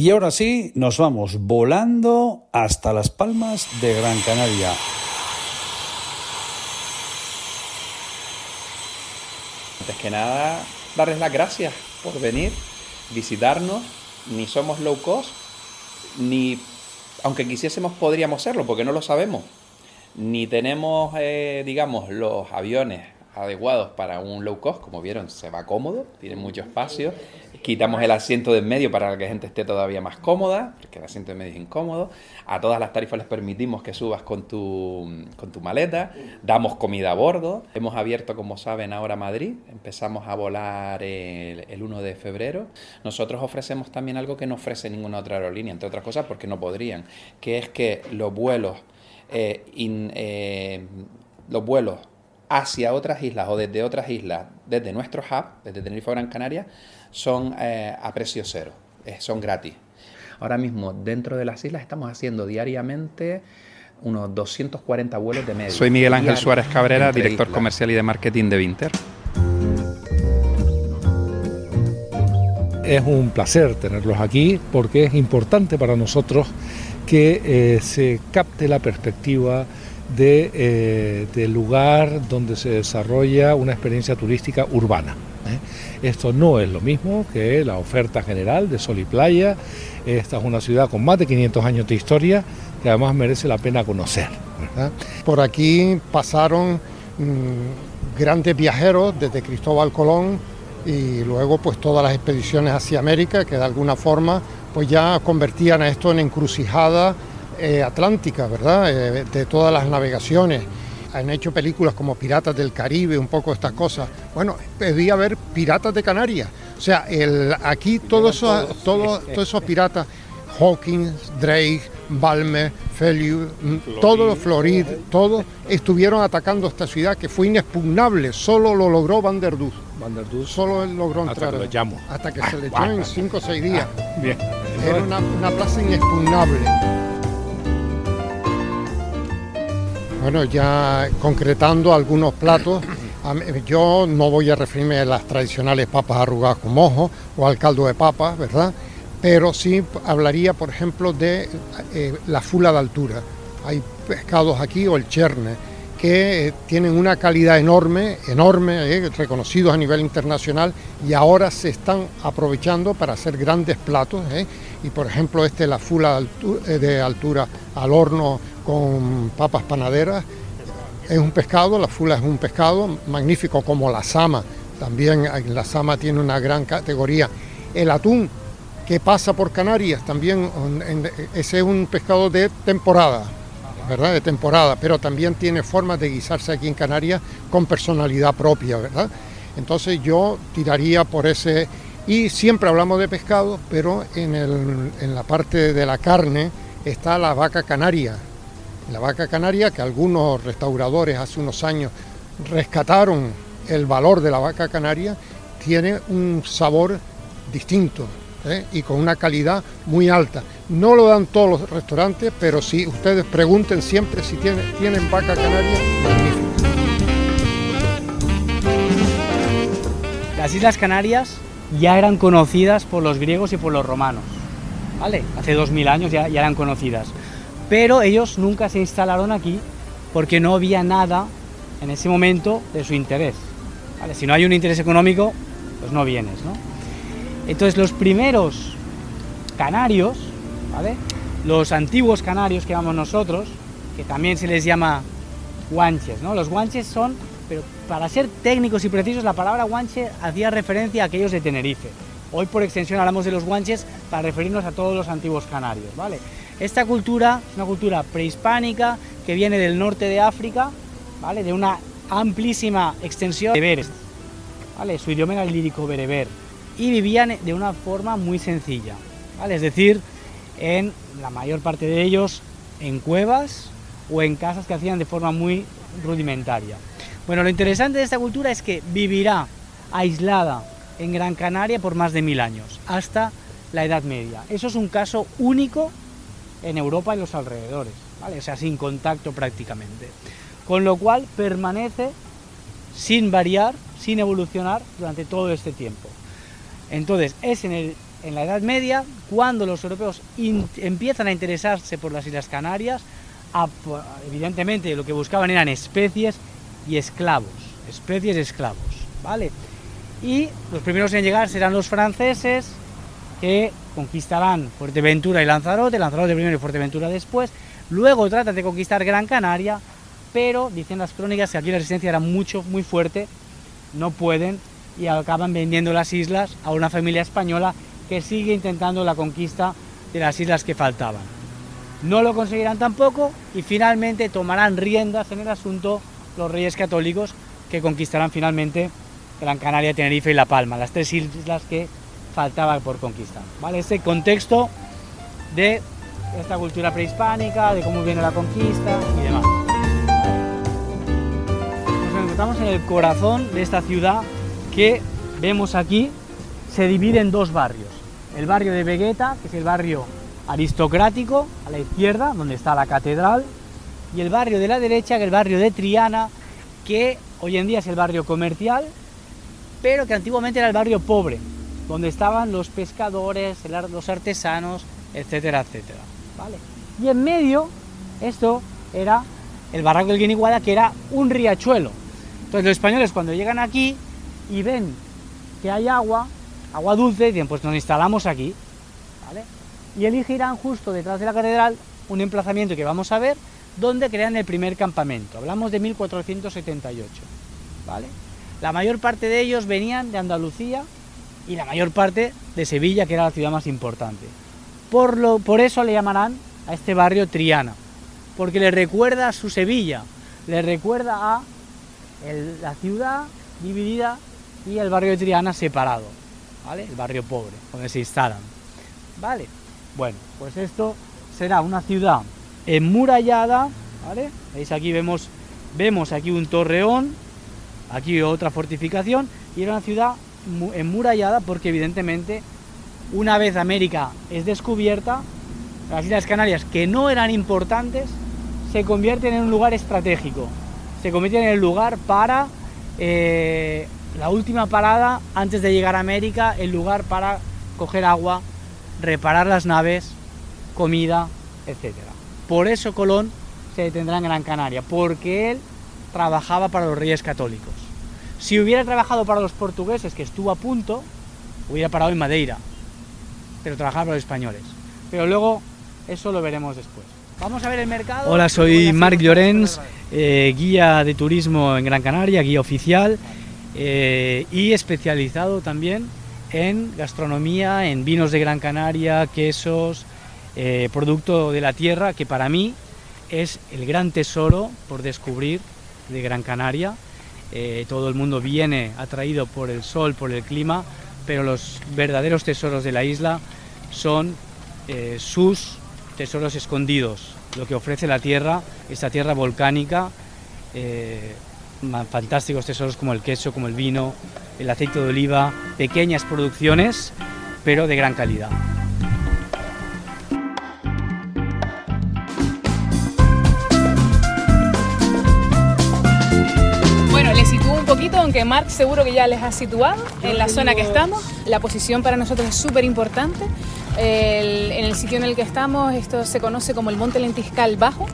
Y ahora sí, nos vamos volando hasta las palmas de Gran Canaria. Antes que nada, darles las gracias por venir, visitarnos. Ni somos low cost, ni, aunque quisiésemos, podríamos serlo, porque no lo sabemos. Ni tenemos, eh, digamos, los aviones adecuados para un low cost, como vieron, se va cómodo, tiene mucho espacio. Quitamos el asiento de en medio para que la gente esté todavía más cómoda, porque el asiento de medio es incómodo. A todas las tarifas les permitimos que subas con tu, con tu maleta. Damos comida a bordo. Hemos abierto, como saben, ahora Madrid. Empezamos a volar el, el 1 de febrero. Nosotros ofrecemos también algo que no ofrece ninguna otra aerolínea, entre otras cosas porque no podrían, que es que los vuelos, eh, eh, los vuelos hacia otras islas o desde otras islas, desde nuestro hub, desde Tenerife Gran Canaria, son eh, a precio cero, eh, son gratis. Ahora mismo, dentro de las islas, estamos haciendo diariamente unos 240 vuelos de media. Soy Miguel Ángel Suárez Cabrera, director comercial y de marketing de Vinter. Es un placer tenerlos aquí porque es importante para nosotros que eh, se capte la perspectiva de, eh, del lugar donde se desarrolla una experiencia turística urbana. ¿Eh? Esto no es lo mismo que la oferta general de Sol y Playa. Esta es una ciudad con más de 500 años de historia que además merece la pena conocer. Por aquí pasaron mmm, grandes viajeros desde Cristóbal Colón y luego pues todas las expediciones hacia América que de alguna forma pues ya convertían a esto en encrucijada eh, atlántica, ¿verdad? Eh, de todas las navegaciones. Han hecho películas como Piratas del Caribe, un poco estas cosas. Bueno, debía haber Piratas de Canarias. O sea, el, aquí todos esos, todo, todos esos piratas, Hawkins, Drake, Balmer, Feliu, todos los Florid, todos estuvieron atacando esta ciudad que fue inexpugnable, solo lo logró Van der Duss. Van der Duss. Solo él logró entrar. Hasta que, lo llamo. hasta que se le echó en 5 o 6 días. Bien. Era una, una plaza inexpugnable. Bueno, ya concretando algunos platos, yo no voy a referirme a las tradicionales papas arrugadas con mojo o al caldo de papas, ¿verdad? Pero sí hablaría, por ejemplo, de eh, la fula de altura. Hay pescados aquí o el cherne que eh, tienen una calidad enorme, enorme, eh, reconocidos a nivel internacional y ahora se están aprovechando para hacer grandes platos. Y por ejemplo, este la fula de altura al horno con papas panaderas. Es un pescado, la fula es un pescado magnífico como la sama. También la sama tiene una gran categoría. El atún que pasa por Canarias también, ese es un pescado de temporada, ¿verdad? De temporada, pero también tiene formas de guisarse aquí en Canarias con personalidad propia, ¿verdad? Entonces yo tiraría por ese... Y siempre hablamos de pescado, pero en, el, en la parte de la carne está la vaca canaria. La vaca canaria que algunos restauradores hace unos años rescataron el valor de la vaca canaria, tiene un sabor distinto, ¿eh? y con una calidad muy alta. No lo dan todos los restaurantes, pero si ustedes pregunten siempre si tienen, vaca canaria. Las Islas Canarias ya eran conocidas por los griegos y por los romanos, ¿vale? Hace 2000 años ya eran conocidas. Pero ellos nunca se instalaron aquí porque no había nada en ese momento de su interés. Si no hay un interés económico, pues no vienes, ¿no? Entonces los primeros canarios, ¿vale? los antiguos canarios que llamamos nosotros, que también se les llama guanches, ¿no? Los guanches son, pero para ser técnicos y precisos, la palabra guanche hacía referencia a aquellos de Tenerife. Hoy por extensión hablamos de los guanches para referirnos a todos los antiguos canarios, ¿vale? Esta cultura es una cultura prehispánica que viene del norte de África, ¿vale? De una amplísima extensión de bereberes, ¿vale? Su idioma era el lírico bereber y vivían de una forma muy sencilla, ¿vale? Es decir, en la mayor parte de ellos en cuevas o en casas que hacían de forma muy rudimentaria. Bueno, lo interesante de esta cultura es que vivirá aislada en Gran Canaria por más de mil años, hasta la Edad Media. Eso es un caso único en Europa y los alrededores, ¿vale? o sea, sin contacto prácticamente. Con lo cual permanece sin variar, sin evolucionar durante todo este tiempo. Entonces, es en el en la Edad Media, cuando los europeos empiezan a interesarse por las Islas Canarias, evidentemente lo que buscaban eran especies y esclavos, especies esclavos, ¿vale? Y los primeros en llegar serán los franceses, que conquistarán Fuerteventura y Lanzarote, Lanzarote primero y Fuerteventura después, luego tratan de conquistar Gran Canaria, pero dicen las crónicas que aquí la resistencia era mucho, muy fuerte, no pueden y acaban vendiendo las islas a una familia española que sigue intentando la conquista de las islas que faltaban. No lo conseguirán tampoco y finalmente tomarán riendas en el asunto los reyes católicos que conquistarán finalmente Gran Canaria, Tenerife y La Palma, las tres islas que faltaba por conquistar. ¿vale? Ese contexto de esta cultura prehispánica, de cómo viene la conquista y demás. Nos encontramos en el corazón de esta ciudad que vemos aquí se divide en dos barrios. El barrio de Vegueta, que es el barrio aristocrático, a la izquierda, donde está la catedral, y el barrio de la derecha, que es el barrio de Triana, que hoy en día es el barrio comercial, pero que antiguamente era el barrio pobre, donde estaban los pescadores, los artesanos, etcétera, etcétera. ¿vale? Y en medio, esto era el barranco del Guiniguada, que era un riachuelo. Entonces los españoles cuando llegan aquí y ven que hay agua, agua dulce, dicen, pues nos instalamos aquí. ¿vale? Y elegirán justo detrás de la catedral un emplazamiento que vamos a ver, donde crean el primer campamento. Hablamos de 1478. ¿vale? La mayor parte de ellos venían de Andalucía y la mayor parte de Sevilla, que era la ciudad más importante. Por, lo, por eso le llamarán a este barrio Triana, porque le recuerda a su Sevilla, le recuerda a la ciudad dividida y el barrio de Triana separado, ¿vale? El barrio pobre, donde se instalan, ¿vale? Bueno, pues esto será una ciudad enmurallada, ¿vale? Veis aquí vemos, vemos aquí un torreón, aquí otra fortificación y era una ciudad porque evidentemente una vez América es descubierta, las Islas Canarias que no eran importantes se convierten en un lugar estratégico, se convierten en el lugar para eh, la última parada antes de llegar a América, el lugar para coger agua, reparar las naves, comida, etc. Por eso Colón se detendrá en Gran Canaria, porque él trabajaba para los reyes católicos. Si hubiera trabajado para los portugueses, que estuvo a punto, hubiera parado en Madeira, pero trabajaba para los españoles. Pero luego eso lo veremos después. Vamos a ver el mercado. Hola, soy Marc Llorens, eh, guía de turismo en Gran Canaria, guía oficial eh, y especializado también en gastronomía, en vinos de Gran Canaria, quesos, eh, producto de la tierra, que para mí es el gran tesoro por descubrir de Gran Canaria. Todo el mundo viene atraído por el sol, por el clima, pero los verdaderos tesoros de la isla son sus tesoros escondidos, lo que ofrece la tierra, esta tierra volcánica, eh, fantásticos tesoros como el queso, como el vino, el aceite de oliva, pequeñas producciones, pero de gran calidad. Aunque Marc seguro que ya les ha situado en la zona que estamos. La posición para nosotros es súper importante en el sitio en el que estamos, esto se conoce como el Monte Lentiscal Bajo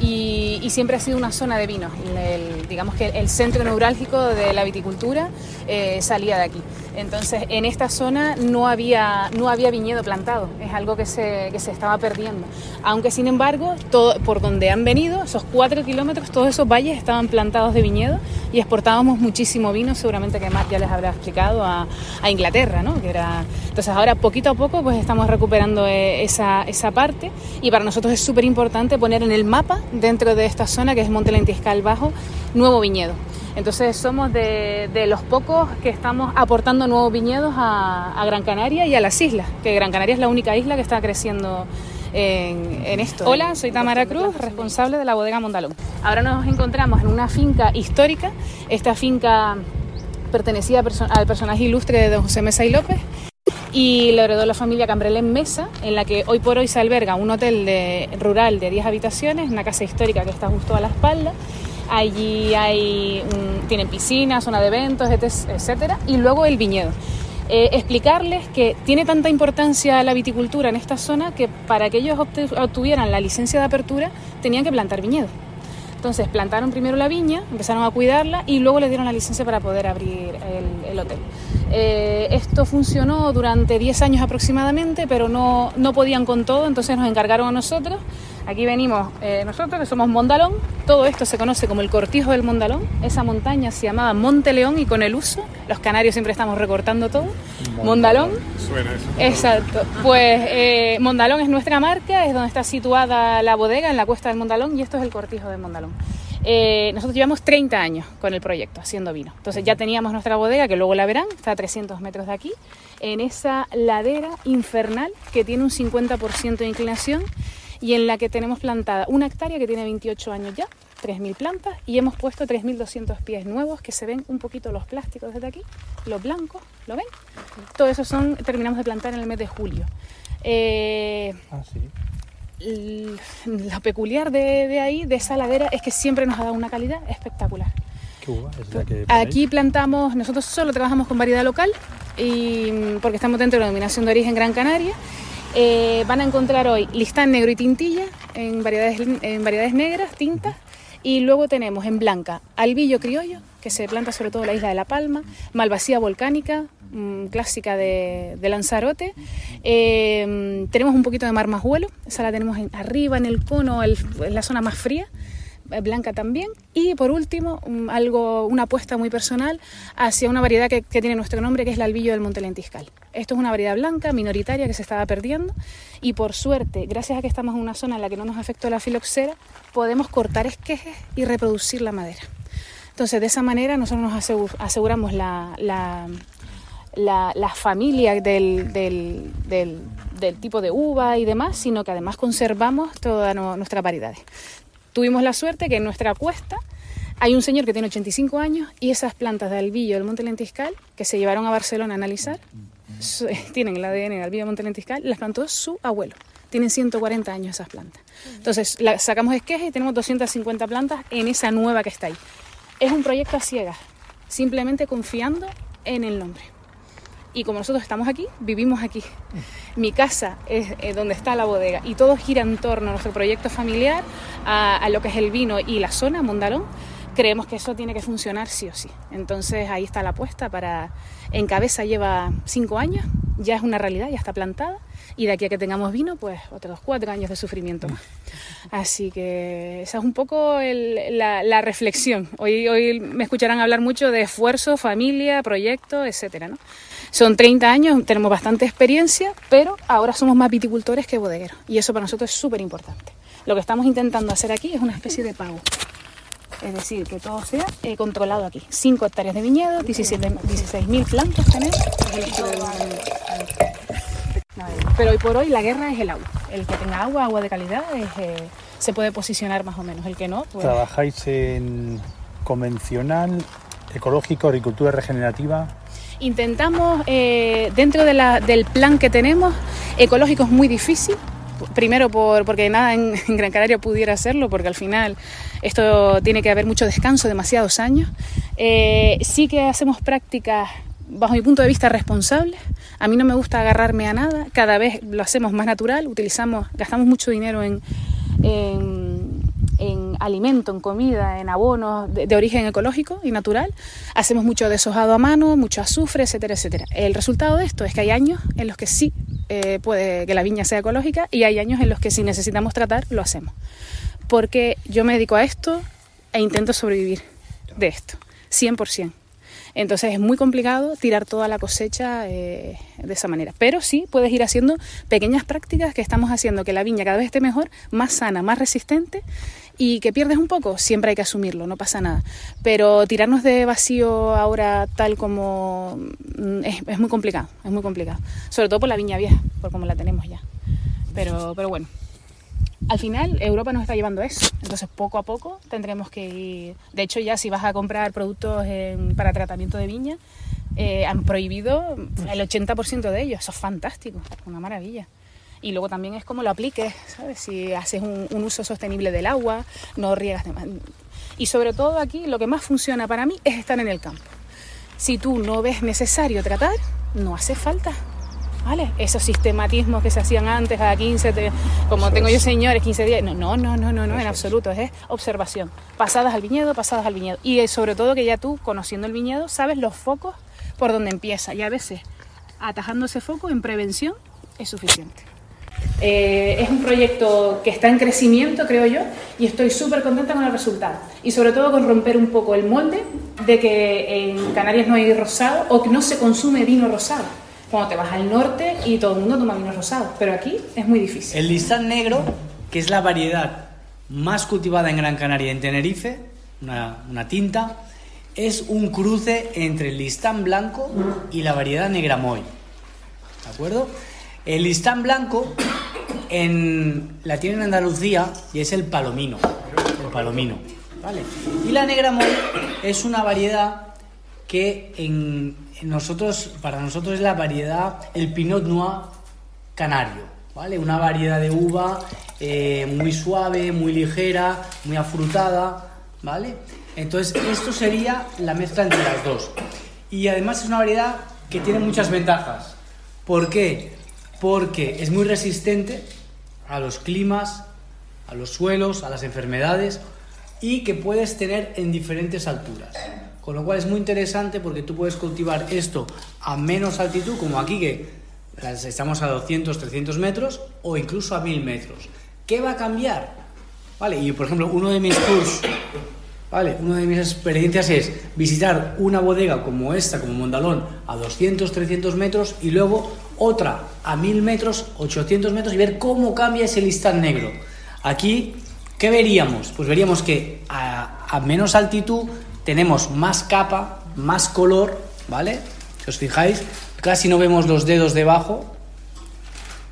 y, siempre ha sido una zona de vino. digamos que el centro neurálgico de la viticultura eh, salía de aquí. Entonces, en esta zona no había, no había viñedo plantado, es algo que se, que se estaba perdiendo. Aunque, sin embargo, por donde han venido, esos cuatro kilómetros, todos esos valles estaban plantados de viñedo y exportábamos muchísimo vino, seguramente que Marc ya les habrá explicado, a, a Inglaterra, ¿no? Que era... Entonces, ahora, poquito a poco, pues estamos recuperando eh, esa, esa parte y para nosotros es súper importante poner en el mapa, dentro de esta zona, que es Monte Lentiscal Bajo, nuevo viñedo. Entonces somos de, los pocos que estamos aportando nuevos viñedos a, Gran Canaria y a las islas, que Gran Canaria es la única isla que está creciendo en, esto. Hola, soy Tamara Cruz, responsable de la bodega Mondalón. Ahora nos encontramos en una finca histórica. Esta finca pertenecía al personaje ilustre de don José Mesa y López y lo heredó la familia Cambrel Mesa, en la que hoy por hoy se alberga un hotel rural de 10 habitaciones, una casa histórica que está justo a la espalda Allí hay, tienen piscina, zona de eventos, etcétera, y luego el viñedo. Eh, explicarles que tiene tanta importancia la viticultura en esta zona que para que ellos obtuvieran la licencia de apertura tenían que plantar viñedos. Entonces plantaron primero la viña, empezaron a cuidarla y luego le dieron la licencia para poder abrir el, hotel. Eh, esto funcionó durante 10 años aproximadamente, pero no, no podían con todo, entonces nos encargaron a nosotros Aquí venimos eh, nosotros, que somos Mondalón. Todo esto se conoce como el cortijo del Mondalón. Esa montaña se llamaba Monte León y con el uso, los canarios siempre estamos recortando todo. Mondalón. Suena eso. Exacto. Pues eh, Mondalón es nuestra marca, es donde está situada la bodega, en la cuesta del Mondalón, y esto es el cortijo del Mondalón. Eh, nosotros llevamos 30 años con el proyecto haciendo vino. Entonces ya teníamos nuestra bodega, que luego la verán, está a 300 metros de aquí, en esa ladera infernal que tiene un 50% de inclinación y en la que tenemos plantada una hectárea que tiene 28 años ya, 3.000 plantas, y hemos puesto 3.200 pies nuevos que se ven un poquito los plásticos desde aquí, los blancos, ¿lo ven? Todo eso son, terminamos de plantar en el mes de julio. Eh, ah, sí. Lo peculiar de, ahí, de esa ladera, es que siempre nos ha dado una calidad espectacular. ¿Qué uva es la que Aquí plantamos, nosotros solo trabajamos con variedad local y porque estamos dentro de la denominación de origen Gran Canaria eh, van a encontrar hoy listán negro y tintilla en variedades, en variedades negras, tintas. Y luego tenemos en blanca albillo criollo, que se planta sobre todo en la isla de La Palma, malvasía volcánica, mm, clásica de, Lanzarote. Eh, tenemos un poquito de marmajuelo, esa la tenemos arriba en el cono, en la zona más fría. Eh, blanca también. Y por último, algo, una apuesta muy personal hacia una variedad que, tiene nuestro nombre, que es el albillo del Monte Lentiscal. Esto es una variedad blanca, minoritaria, que se estaba perdiendo. Y por suerte, gracias a que estamos en una zona en la que no nos afectó la filoxera, podemos cortar esquejes y reproducir la madera. Entonces, de esa manera nosotros nos aseguramos la, la, familia del, tipo de uva y demás, sino que además conservamos todas nuestras variedades. Tuvimos la suerte que en nuestra cuesta hay un señor que tiene 85 años y esas plantas de albillo del Monte Lentiscal, que se llevaron a Barcelona a analizar, tienen el ADN del albillo del Monte Lentiscal, las plantó su abuelo. Tienen 140 años esas plantas. Entonces, sacamos esquejes y tenemos 250 plantas en esa nueva que está ahí. Es un proyecto a ciegas, simplemente confiando en el nombre. Y como nosotros estamos aquí, vivimos aquí. Mi casa es donde está la bodega y todo gira en torno a nuestro proyecto familiar, a, lo que es el vino y la zona, Mondalón. Creemos que eso tiene que funcionar sí o sí. Entonces ahí está la apuesta para... En cabeza lleva cinco años, ya es una realidad, ya está plantada y de aquí a que tengamos vino, pues otros cuatro años de sufrimiento más. Así que esa es un poco la, reflexión. Hoy, hoy me escucharán hablar mucho de esfuerzo, familia, proyecto, etcétera, ¿no? Son 30 años, tenemos bastante experiencia, pero ahora somos más viticultores que bodegueros y eso para nosotros es súper importante. Lo que estamos intentando hacer aquí es una especie de pago. Es decir, que todo sea eh, controlado aquí. 5 hectáreas de viñedo, 16.000 plantas tenemos. Pero hoy por hoy la guerra es el agua. El que tenga agua, agua de calidad, eh, se puede posicionar más o menos. El que no, pues... ¿Trabajáis en convencional, ecológico, agricultura regenerativa? Intentamos, eh, dentro del plan que tenemos, ecológico es muy difícil, primero por, porque nada en, Gran Canaria pudiera hacerlo, porque al final esto tiene que haber mucho descanso, demasiados años. Eh, sí que hacemos prácticas, bajo mi punto de vista, responsables. A mí no me gusta agarrarme a nada, cada vez lo hacemos más natural, utilizamos, gastamos mucho dinero en en alimento, en comida, en abonos de, origen ecológico y natural. Hacemos mucho deshojado a mano, mucho azufre, etcétera, etcétera. El resultado de esto es que hay años en los que sí eh, puede que la viña sea ecológica y hay años en los que si necesitamos tratar, lo hacemos. Porque yo me dedico a esto e intento sobrevivir de esto, 100%. Entonces es muy complicado tirar toda la cosecha eh, de esa manera. Pero sí puedes ir haciendo pequeñas prácticas que estamos haciendo que la viña cada vez esté mejor, más sana, más resistente y que pierdes un poco, siempre hay que asumirlo, no pasa nada. Pero tirarnos de vacío ahora tal como mm, es, muy complicado, es muy complicado. Sobre todo por la viña vieja, por como la tenemos ya. Pero, pero bueno, al final Europa nos está llevando eso. Entonces poco a poco tendremos que ir. De hecho ya si vas a comprar productos para tratamiento de viña, eh, han prohibido el 80% de ellos. Eso es fantástico, una maravilla. Y luego también es como lo apliques, ¿sabes? Si haces un, uso sostenible del agua, no riegas de más. Y sobre todo aquí lo que más funciona para mí es estar en el campo. Si tú no ves necesario tratar, no hace falta. ¿Vale? Esos sistematismos que se hacían antes, a 15, de- como tengo yo señores, 15 días. No, no, no, no, no, no en absoluto. Es observación. Pasadas al viñedo, pasadas al viñedo. Y eh, sobre todo que ya tú, conociendo el viñedo, sabes los focos por donde empieza. Y a veces, atajando ese foco en prevención es suficiente. Eh, es un proyecto que está en crecimiento, creo yo, y estoy súper contenta con el resultado. Y sobre todo con romper un poco el molde de que en Canarias no hay rosado o que no se consume vino rosado. Cuando te vas al norte y todo el mundo toma vino rosado, pero aquí es muy difícil. El listán negro, que es la variedad más cultivada en Gran Canaria en Tenerife, una, una tinta, es un cruce entre el listán blanco y la variedad negramoy. ¿De acuerdo? El listán blanco en, la tienen en Andalucía y es el palomino. Palomino. ¿vale? Y la negramoy es una variedad que en nosotros, para nosotros es la variedad, el Pinot Noir canario, ¿vale? Una variedad de uva eh, muy suave, muy ligera, muy afrutada, ¿vale? Entonces, esto sería la mezcla entre las dos. Y además es una variedad que tiene muchas ventajas. ¿Por qué? Porque es muy resistente a los climas, a los suelos, a las enfermedades y que puedes tener en diferentes alturas. Con lo cual es muy interesante porque tú puedes cultivar esto a menos altitud, como aquí que estamos a 200, 300 metros o incluso a 1000 metros. ¿Qué va a cambiar? Vale, y por ejemplo, uno de mis tours, vale, una de mis experiencias es visitar una bodega como esta, como Mondalón, a 200, 300 metros y luego otra a 1000 metros, 800 metros y ver cómo cambia ese listán negro. Aquí, ¿qué veríamos? Pues veríamos que a, a menos altitud tenemos más capa, más color, ¿vale? Si os fijáis, casi no vemos los dedos debajo,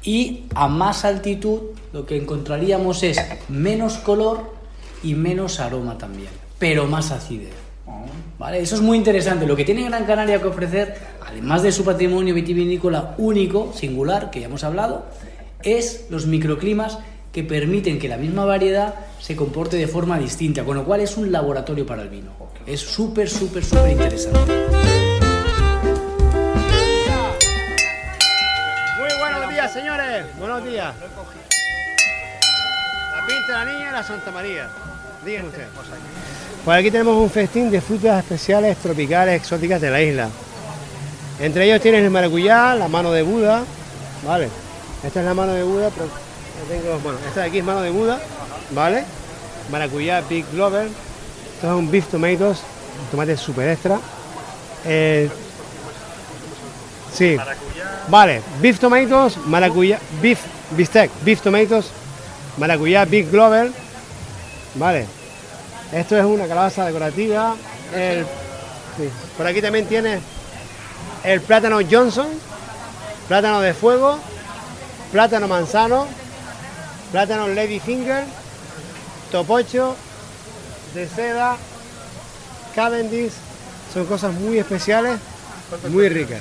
y a más altitud lo que encontraríamos es menos color y menos aroma también, pero más acidez. ¿Vale? Eso es muy interesante. Lo que tiene Gran Canaria que ofrecer, además de su patrimonio vitivinícola único, singular, que ya hemos hablado, es los microclimas que permiten que la misma variedad se comporte de forma distinta, con lo cual es un laboratorio para el vino. Es súper, súper, súper interesante. Muy buenos días, señores. Buenos días. La pinta de la niña y la Santa María. Díganme usted. Pues aquí tenemos un festín de frutas especiales, tropicales, exóticas de la isla. Entre ellos tienes el maracuyá, la mano de Buda, ¿vale? Esta es la mano de Buda, pero tengo, esta de aquí es mano de Buda, ¿vale? Maracuyá, Big Glover. Esto es un beef tomatoes, tomate super extra. Eh, sí. Vale, beef tomatoes, maracuyá, beef, bistec, beef tomatoes, maracuyá, big glover. Vale. Esto es una calabaza decorativa. El-. Por aquí también tiene el plátano Johnson, plátano de fuego, plátano manzano, plátano Ladyfinger, topocho, de seda, Cavendish. Son cosas muy especiales, muy ricas.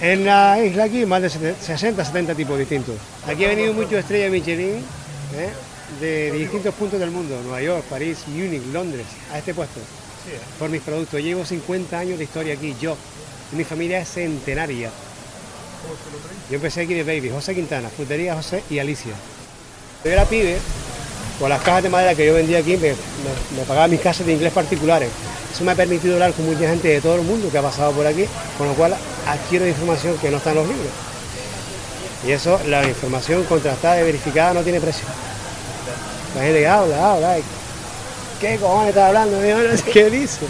En la isla aquí más de 60, 70 tipos distintos. Aquí ha venido mucho estrella Michelin ¿eh? De distintos puntos del mundo, Nueva York, París, Múnich, Londres, a este puesto, por mis productos. Llevo 50 años de historia aquí, yo. Mi familia es centenaria. Yo empecé aquí de baby, José Quintana, frutería José y Alicia. Yo era pibe, con las cajas de madera que yo vendía aquí, me, me- me pagaba mis clases de inglés particulares. Eso me ha permitido hablar con mucha gente de todo el mundo que ha pasado por aquí, con lo cual adquiero información que no está en los libros. Y eso, la información contrastada y verificada no tiene precio. La gente que habla, habla, ¿qué cojones está hablando? Yo no sé qué dice.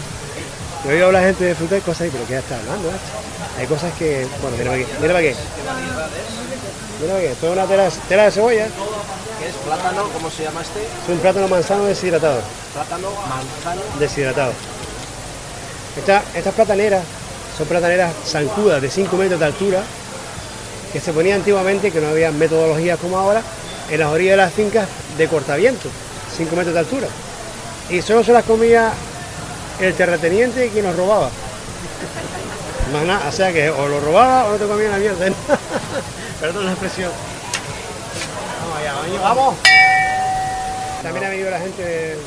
Yo he oído hablar gente de fruta y cosas, y, pero ¿qué está hablando? macho? Hay cosas que, bueno, mira para aquí, mira para aquí. Mira para aquí, esto es una tela, tela de cebolla. ¿Qué es plátano? ¿Cómo se llama este? Es un plátano manzano deshidratado. Plátano manzano. deshidratado. Esta- estas plataneras son plataneras zancudas de 5 metros de altura que se ponían antiguamente, que no había metodologías como ahora, en las orillas de las fincas de cortaviento, 5 metros de altura. Y solo se las comía el terrateniente quien los robaba. Más nada, o sea que o lo robaba o no te comía la mierda. Perdón la expresión. Vamos allá, vamos. vamos. También ha venido la gente de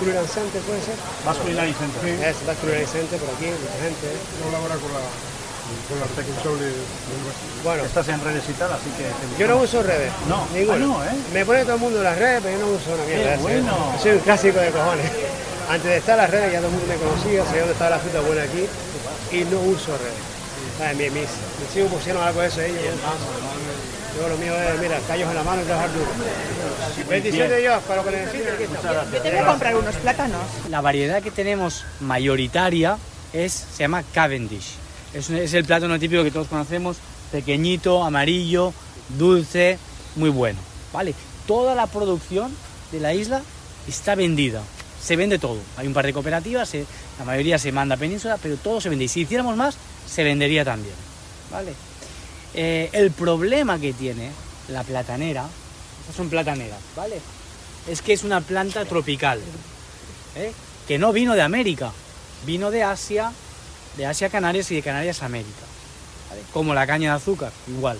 Culinary Center, ¿puede ser? Basque Culinary Center. Es Culinary Center por aquí, mucha gente. Colabora con la... Bueno, Estás en redes y tal, así que... te yo no uso redes. No, ninguno. ah, no, ¿eh? Me pone todo el mundo las redes, pero yo no uso una mierda. Qué bueno. ¿eh? Soy un clásico de cojones. Antes de estar en las redes ya todo el mundo me conocía, sabía dónde estaba la fruta buena aquí y no uso redes. Mis, mis, mis hijos pusieron algo de eso ahí. Yo, yo lo mío es, mira, callos en la mano y trabajar duro. Bendición de Dios, para lo que estamos. Yo tengo que comprar unos plátanos. La variedad que tenemos mayoritaria es, se llama Cavendish. Es, el plátano típico que todos conocemos, pequeñito, amarillo, dulce, muy bueno. ¿vale? Toda la producción de la isla está vendida. Se vende todo. Hay un par de cooperativas, la mayoría se manda a península, pero todo se vende. Y si hiciéramos más, se vendería también. ¿vale? Eh, el problema que tiene la platanera, estas son plataneras, ¿vale? Es que es una planta tropical. ¿eh? que no vino de América, vino de Asia, de Asia a Canarias y de Canarias a América. ¿vale? Como la caña de azúcar, igual.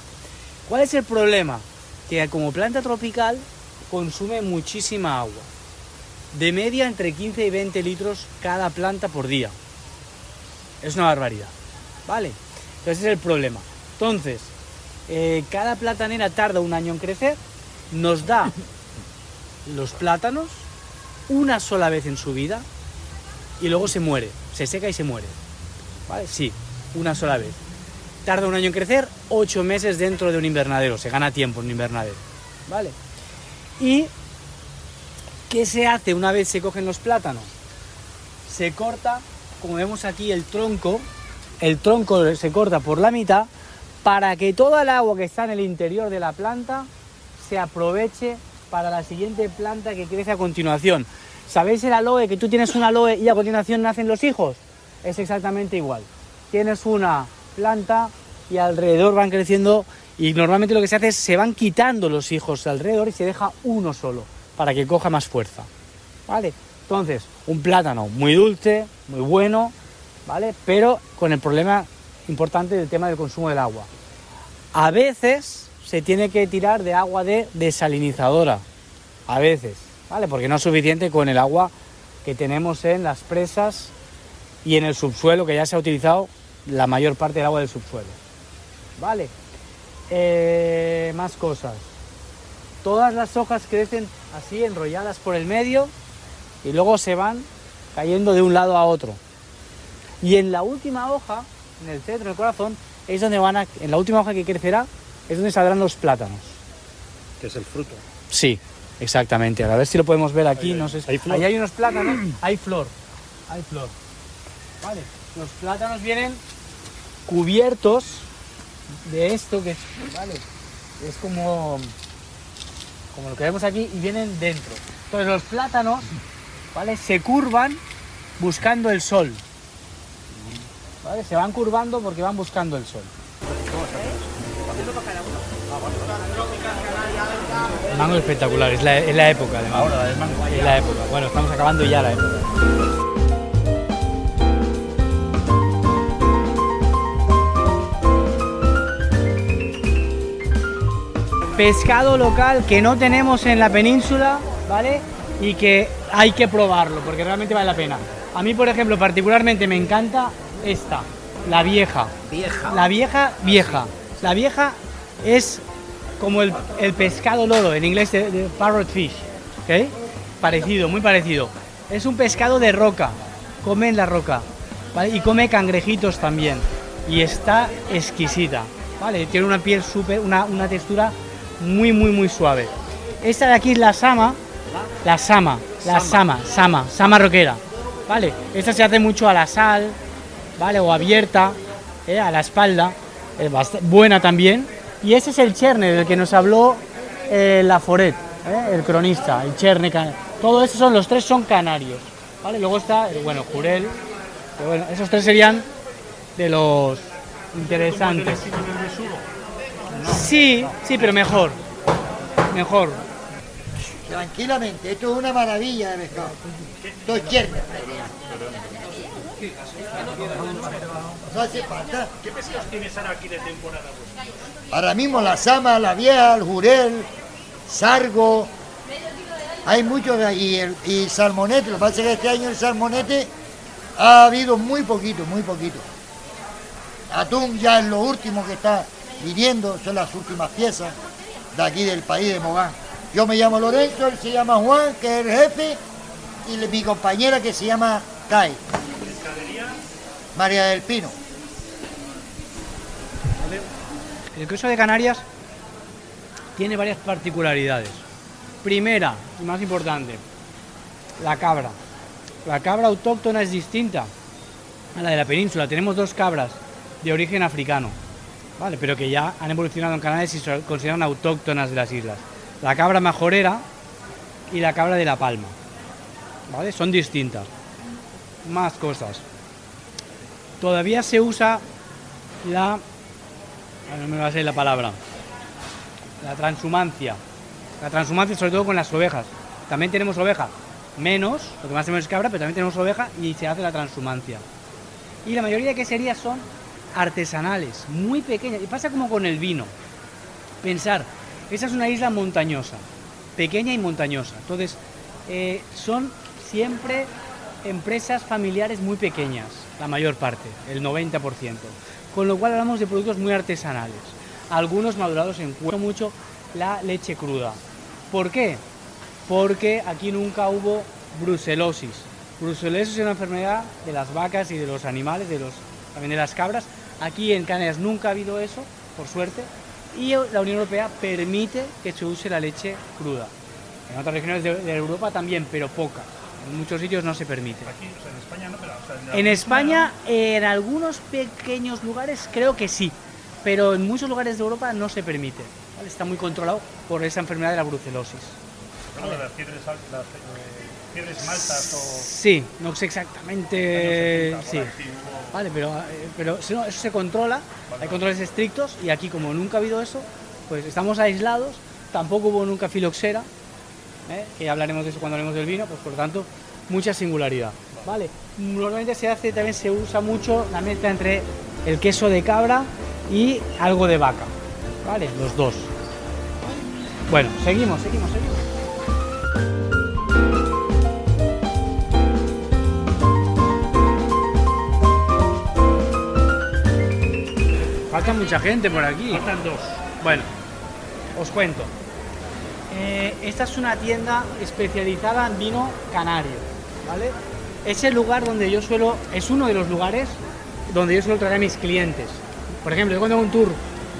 ¿Cuál es el problema? Que como planta tropical consume muchísima agua. De media entre 15 y 20 litros cada planta por día. Es una barbaridad. ¿Vale? Entonces ese es el problema. Entonces, eh, cada platanera tarda un año en crecer, nos da los plátanos una sola vez en su vida y luego se muere, se seca y se muere. ¿Vale? Sí, una sola vez. Tarda un año en crecer, ocho meses dentro de un invernadero, se gana tiempo en un invernadero. ¿Vale? ¿Y qué se hace una vez se cogen los plátanos? Se corta, como vemos aquí, el tronco, el tronco se corta por la mitad para que toda el agua que está en el interior de la planta se aproveche para la siguiente planta que crece a continuación. ¿Sabéis el aloe? Que tú tienes un aloe y a continuación nacen los hijos. Es exactamente igual. Tienes una planta y alrededor van creciendo y normalmente lo que se hace es se van quitando los hijos alrededor y se deja uno solo para que coja más fuerza. ¿Vale? Entonces, un plátano muy dulce, muy bueno, ¿vale? Pero con el problema importante del tema del consumo del agua. A veces se tiene que tirar de agua de desalinizadora. A veces, ¿vale? Porque no es suficiente con el agua que tenemos en las presas y en el subsuelo, que ya se ha utilizado la mayor parte del agua del subsuelo. ¿Vale? Eh, más cosas. Todas las hojas crecen así, enrolladas por el medio, y luego se van cayendo de un lado a otro. Y en la última hoja, en el centro, en el corazón, es donde van a, en la última hoja que crecerá, es donde saldrán los plátanos. Que es el fruto. Sí, exactamente. A ver si lo podemos ver aquí. Ahí, no ahí. sé. si- ¿Hay flor? Ahí hay unos plátanos, hay flor. Hay flor. Los plátanos vienen cubiertos de esto que es, como, como lo que vemos aquí y vienen dentro. Entonces los plátanos, ¿vale? Se curvan buscando el sol. ¿Vale? Se van curvando porque van buscando el sol. El mango es espectacular, es la, es la época de mango. Es la época. Bueno, estamos acabando ya la época. Pescado local que no tenemos en la península, ¿vale? Y que hay que probarlo porque realmente vale la pena. A mí, por ejemplo, particularmente me encanta esta, la vieja. Vieja. La vieja, vieja. La vieja es como el, el pescado lodo, en inglés de, de parrot fish, ¿ok? Parecido, muy parecido. Es un pescado de roca, come en la roca, ¿vale? Y come cangrejitos también. Y está exquisita, ¿vale? Tiene una piel súper, una, una textura muy, muy, muy suave. Esta de aquí es la sama, la sama, la sama, sama, sama roquera, ¿vale? Esta se hace mucho a la sal, ¿vale? O abierta, ¿eh? a la espalda, es buena también. Y ese es el cherne del que nos habló eh, Laforet, ¿eh? el cronista, el cherne. Todo eso son, los tres son canarios, ¿vale? Luego está, bueno, jurel, pero bueno, esos tres serían de los interesantes. Sí, sí, pero mejor, mejor. Tranquilamente, esto es una maravilla de pescado. Esto es. No hace falta. ¿Qué pescados tienes ahora aquí de temporada? Ahora mismo la sama, la vieja, el jurel, sargo. Hay muchos de ahí. Y, el- y salmonete. Lo que pasa es que este año el salmonete ha habido muy poquito, muy poquito. atún ya es lo último que está viniendo, son las últimas piezas de aquí del país de Mogán. Yo me llamo Lorenzo, él se llama Juan, que es el jefe, y mi compañera que se llama Tai. María del Pino. El queso de Canarias tiene varias particularidades. Primera, y más importante, la cabra. La cabra autóctona es distinta a la de la península. Tenemos dos cabras de origen africano, pero que ya han evolucionado en Canarias y se consideran autóctonas de las islas. La cabra majorera y la cabra de la palma. ¿vale? Son distintas. Más cosas. Todavía se usa la no me va a salir la palabra. La transhumancia. La transhumancia sobre todo con las ovejas. También tenemos oveja. Menos, lo que más tenemos es cabra, pero también tenemos oveja y se hace la transhumancia. Y la mayoría de queserías son artesanales, muy pequeñas. Y pasa como con el vino. Pensar, esa es una isla montañosa, pequeña y montañosa. Entonces, eh, son siempre empresas familiares muy pequeñas, la mayor parte, el 90%. Con lo cual hablamos de productos muy artesanales. Algunos madurados en cuero, mucho la leche cruda. ¿Por qué? Porque aquí nunca hubo brucelosis. Brucelosis es una enfermedad de las vacas y de los animales, de los, también de las cabras. Aquí en Canarias nunca ha habido eso, por suerte, y la Unión Europea permite que se use la leche cruda. En otras regiones de, de Europa también, pero poca. En muchos sitios no se permite. en España no, pero... o sea, la En península España, en algunos pequeños lugares, creo que sí, pero en muchos lugares de Europa no se permite. ¿vale? Está muy controlado por esa enfermedad de la brucelosis. no. Bueno, al- las eh, fiebres maltas o... Sí, no sé exactamente. 70 Sí. Vale, pero, eh, pero eso, no- eso se controla, hay controles estrictos y aquí, como nunca ha habido eso, pues estamos aislados. Tampoco hubo nunca filoxera, ¿eh? que hablaremos de eso cuando hablemos del vino, pues por lo tanto, mucha singularidad. Vale, normalmente se hace, también se usa mucho la mezcla entre el queso de cabra y algo de vaca, ¿vale? Los dos. Bueno, seguimos, seguimos, seguimos. Falta mucha gente por aquí. Faltan dos. Bueno, os cuento. Eh, esta es una tienda especializada en vino canario, ¿vale? Es el lugar donde yo suelo, es uno de los lugares donde yo suelo traer a mis clientes. Por ejemplo, yo cuando hago un tour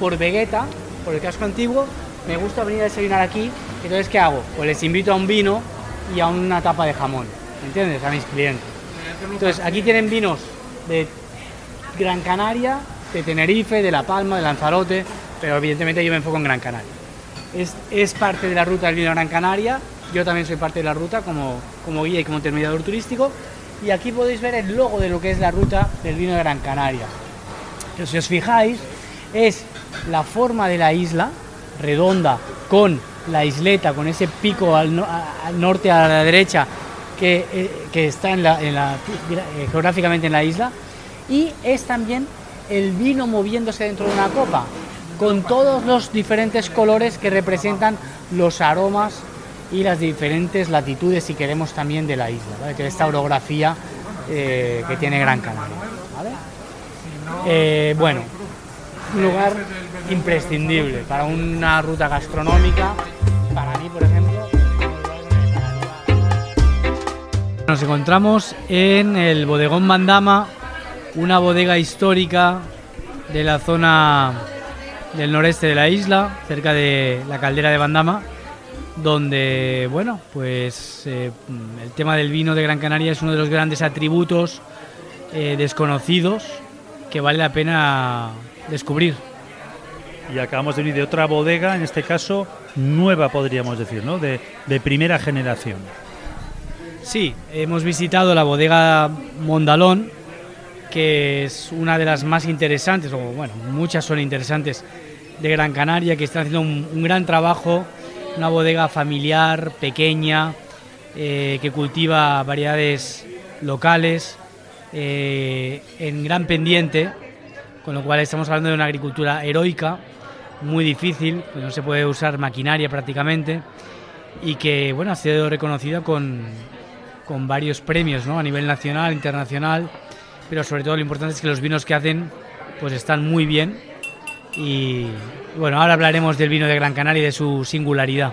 por Vegueta, por el casco antiguo, me gusta venir a desayunar aquí. Entonces, ¿qué hago? Pues les invito a un vino y a una tapa de jamón, ¿entiendes? A mis clientes. Entonces, aquí tienen vinos de Gran Canaria, de Tenerife, de La Palma, de Lanzarote, pero evidentemente yo me enfoco en Gran Canaria. Es, es parte de la ruta del vino Gran Canaria, yo también soy parte de la ruta como, como guía y como intermediador turístico, y aquí podéis ver el logo de lo que es la ruta del vino de Gran Canaria. Que si os fijáis, es la forma de la isla, redonda, con la isleta, con ese pico al, no- al norte a la derecha, que, eh, que está en la- en la- eh, geográficamente en la isla, y es también el vino moviéndose dentro de una copa, con todos los diferentes colores que representan los aromas y las diferentes latitudes, si queremos, también de la isla, ¿vale? esta orografía eh, que tiene Gran Canaria. ¿vale? Eh, bueno, un lugar imprescindible para una ruta gastronómica, para mí, por ejemplo. Nos encontramos en el bodegón Mandama, una bodega histórica de la zona del noreste de la isla, cerca de la caldera de Bandama, donde, bueno, pues eh, el tema del vino de Gran Canaria es uno de los grandes atributos eh, desconocidos que vale la pena descubrir. Y acabamos de venir de otra bodega, en este caso nueva podríamos decir, ¿no? De, de primera generación. Sí, hemos visitado la bodega Mondalón, que es una de las más interesantes, o bueno, muchas son interesantes de Gran Canaria, que están haciendo un, gran trabajo, una bodega familiar, pequeña, eh, que cultiva variedades locales, eh, en gran pendiente, con lo cual estamos hablando de una agricultura heroica, muy difícil, pues no se puede usar maquinaria prácticamente, y que bueno, ha sido reconocida con, con varios premios ¿no? a nivel nacional, internacional, pero sobre todo lo importante es que los vinos que hacen pues están muy bien. Y bueno, ahora hablaremos del vino de Gran Canaria y de su singularidad.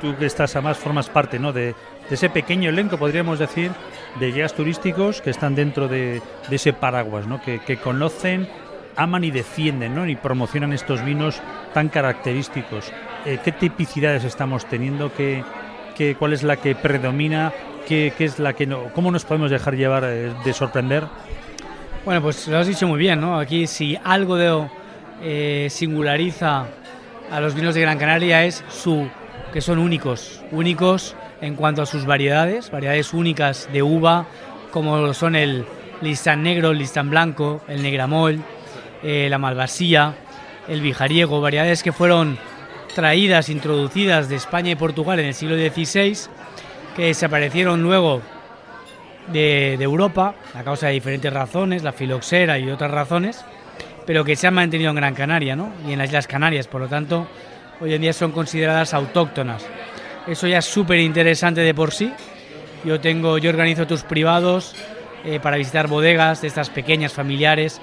Tú que estás además formas parte ¿no? de, de ese pequeño elenco, podríamos decir, de guías turísticos que están dentro de, de ese paraguas, ¿no? que, que conocen, aman y defienden ¿no? y promocionan estos vinos tan característicos. Eh, ¿Qué tipicidades estamos teniendo? ¿Qué, qué, ¿Cuál es la que predomina? ¿Qué, qué es la que no? ¿Cómo nos podemos dejar llevar eh, de sorprender? Bueno, pues lo has dicho muy bien, ¿no? Aquí si algo de, eh, singulariza a los vinos de Gran Canaria es su que son únicos, únicos en cuanto a sus variedades, variedades únicas de uva, como son el listán negro, el listán blanco, el negramol, eh, la malvasía, el bijariego, variedades que fueron traídas, introducidas de España y Portugal en el siglo XVI, que desaparecieron luego de, de Europa a causa de diferentes razones, la filoxera y otras razones, pero que se han mantenido en Gran Canaria ¿no? y en las Islas Canarias, por lo tanto, hoy en día son consideradas autóctonas. Eso ya es súper interesante de por sí. Yo tengo, yo organizo tus privados eh, para visitar bodegas de estas pequeñas familiares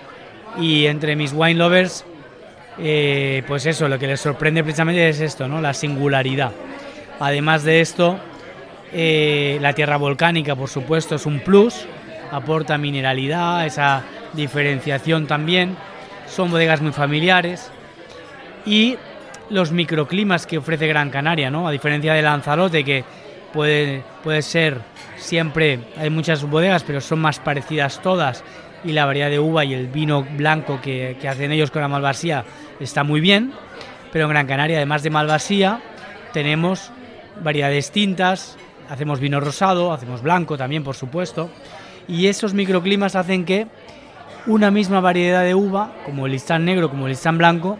y entre mis wine lovers, eh, pues eso, lo que les sorprende precisamente es esto, ¿no? La singularidad. Además de esto, eh, la tierra volcánica, por supuesto, es un plus, aporta mineralidad, esa diferenciación también. Son bodegas muy familiares y los microclimas que ofrece Gran Canaria, ¿no? A diferencia de Lanzarote, que puede, puede ser siempre, hay muchas bodegas, pero son más parecidas todas, y la variedad de uva y el vino blanco que, que hacen ellos con la Malvasía está muy bien, pero en Gran Canaria, además de Malvasía, tenemos variedades tintas, hacemos vino rosado, hacemos blanco también, por supuesto, y esos microclimas hacen que una misma variedad de uva, como el listán negro, como el listán blanco,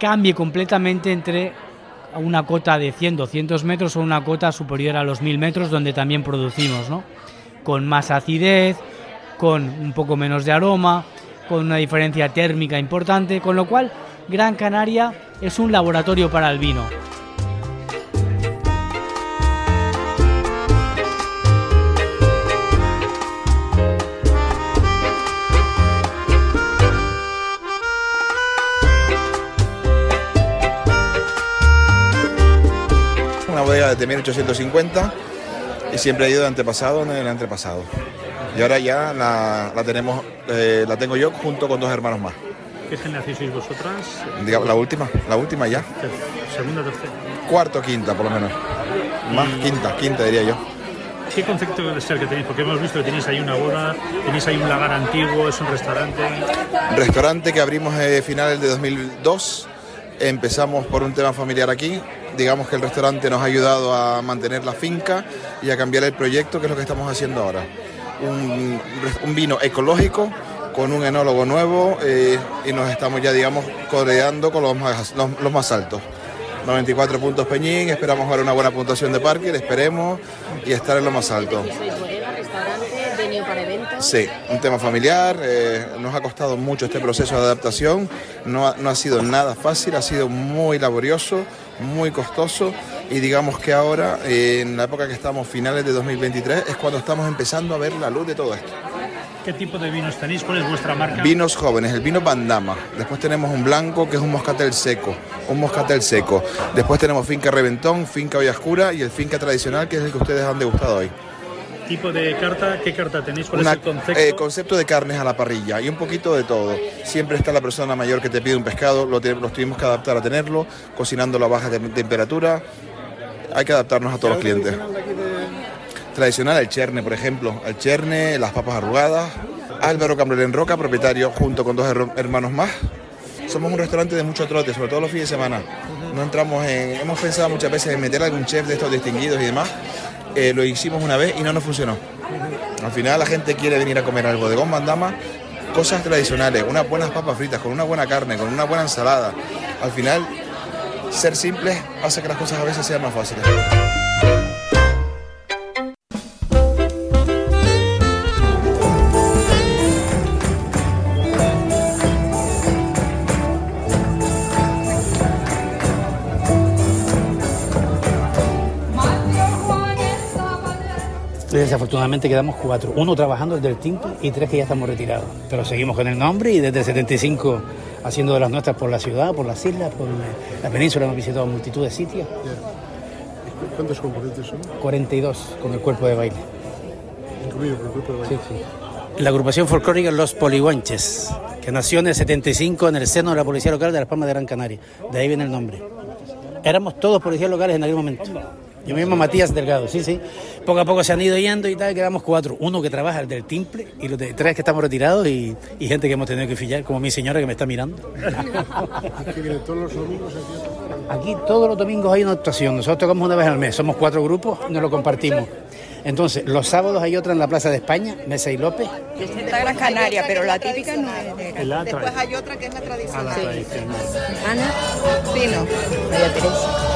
cambie completamente entre una cota de 100, 200 metros o una cota superior a los 1000 metros donde también producimos, ¿no? Con más acidez, con un poco menos de aroma, con una diferencia térmica importante, con lo cual Gran Canaria es un laboratorio para el vino. Desde 1850 y siempre ha ido de antepasado en el antepasado. Y ahora ya la, la tenemos, eh, la tengo yo junto con dos hermanos más. ¿Qué generación sois vosotras? La última, la última ya. Segunda, tercera. Cuarto, quinta por lo menos. Más quinta, quinta diría yo. ¿Qué concepto de ser que tenéis? Porque hemos visto que tenéis ahí una boda, tenéis ahí un lagar antiguo, es un restaurante. Restaurante que abrimos a finales de 2002. Empezamos por un tema familiar aquí. Digamos que el restaurante nos ha ayudado a mantener la finca y a cambiar el proyecto, que es lo que estamos haciendo ahora. Un, vino ecológico con un enólogo nuevo eh, y nos estamos ya, digamos, codeando con los más, los, más altos. 94 puntos Peñín, esperamos ahora una buena puntuación de parque, esperemos y estar en lo más alto. Sois bodega, restaurante, venue para eventos. Sí, un tema familiar, eh, nos ha costado mucho este proceso de adaptación, no ha, no ha sido nada fácil, ha sido muy laborioso, muy costoso y digamos que ahora, eh, en la época que estamos, finales de 2023, es cuando estamos empezando a ver la luz de todo esto. ¿Qué tipo de vinos tenéis? ¿Cuál es vuestra marca? Vinos jóvenes, el vino Bandama. Después tenemos un blanco que es un moscatel seco, un moscatel seco. Después tenemos finca Reventón, finca Olla Oscura y el finca tradicional que es el que ustedes han degustado hoy. ¿Tipo de carta? ¿Qué carta tenéis? ¿Cuál Una- es el concepto? eh, concepto de carnes a la parrilla y un poquito de todo. Siempre está la persona mayor que te pide un pescado, lo, te- los tuvimos que adaptar a tenerlo, cocinándolo a baja tem- temperatura. Hay que adaptarnos a todos los clientes. Tradicional, el cherne, por ejemplo. El cherne, las papas arrugadas. Álvaro Cambrel en Roca, propietario, junto con dos her- hermanos más. Somos un restaurante de mucho trote, sobre todo los fines de semana. No entramos en. Hemos pensado muchas veces en meter algún chef de estos distinguidos y demás. Eh, lo hicimos una vez y no nos funcionó. Al final la gente quiere venir a comer algo de Bandama, cosas tradicionales, unas buenas papas fritas, con una buena carne, con una buena ensalada. Al final, ser simples hace que las cosas a veces sean más fáciles. Desafortunadamente quedamos cuatro. Uno trabajando desde el Timple y tres que ya estamos retirados. Pero seguimos con el nombre y desde el 75 haciendo de las nuestras por la ciudad, por las islas, por la península. Hemos visitado multitud de sitios. ¿Cuántos componentes son? 42 con el cuerpo de baile. Incluido con el cuerpo de baile. Sí, sí. La agrupación folclórica Los Polihuanches, que nació en el 75 en el seno de la Policía Local de Las Palmas de Gran Canaria. De ahí viene el nombre. Éramos todos policías locales en aquel momento. Yo mismo Matías Delgado, sí, sí. Poco a poco se han ido yendo y tal, quedamos cuatro. Uno que trabaja el del timple y los de tres que estamos retirados y, y gente que hemos tenido que fillar, como mi señora que me está mirando. Aquí todos los domingos aquí. Aquí todos los domingos hay una actuación. Nosotros tocamos una vez al mes, somos cuatro grupos, nos lo compartimos. Entonces, los sábados hay otra en la Plaza de España, Mesa y López. Esta Gran Canaria, pero la típica no es de La Después hay otra que es la tradicional. la tradicional. Ana Pino. María Teresa.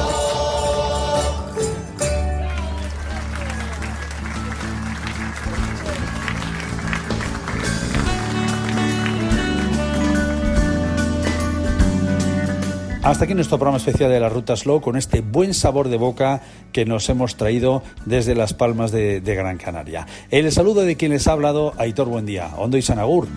Hasta aquí nuestro programa especial de la Ruta Slow con este buen sabor de boca que nos hemos traído desde Las Palmas de, Gran Canaria. El saludo de quien les ha hablado, Aitor Buendía, Hondo y Sanagur.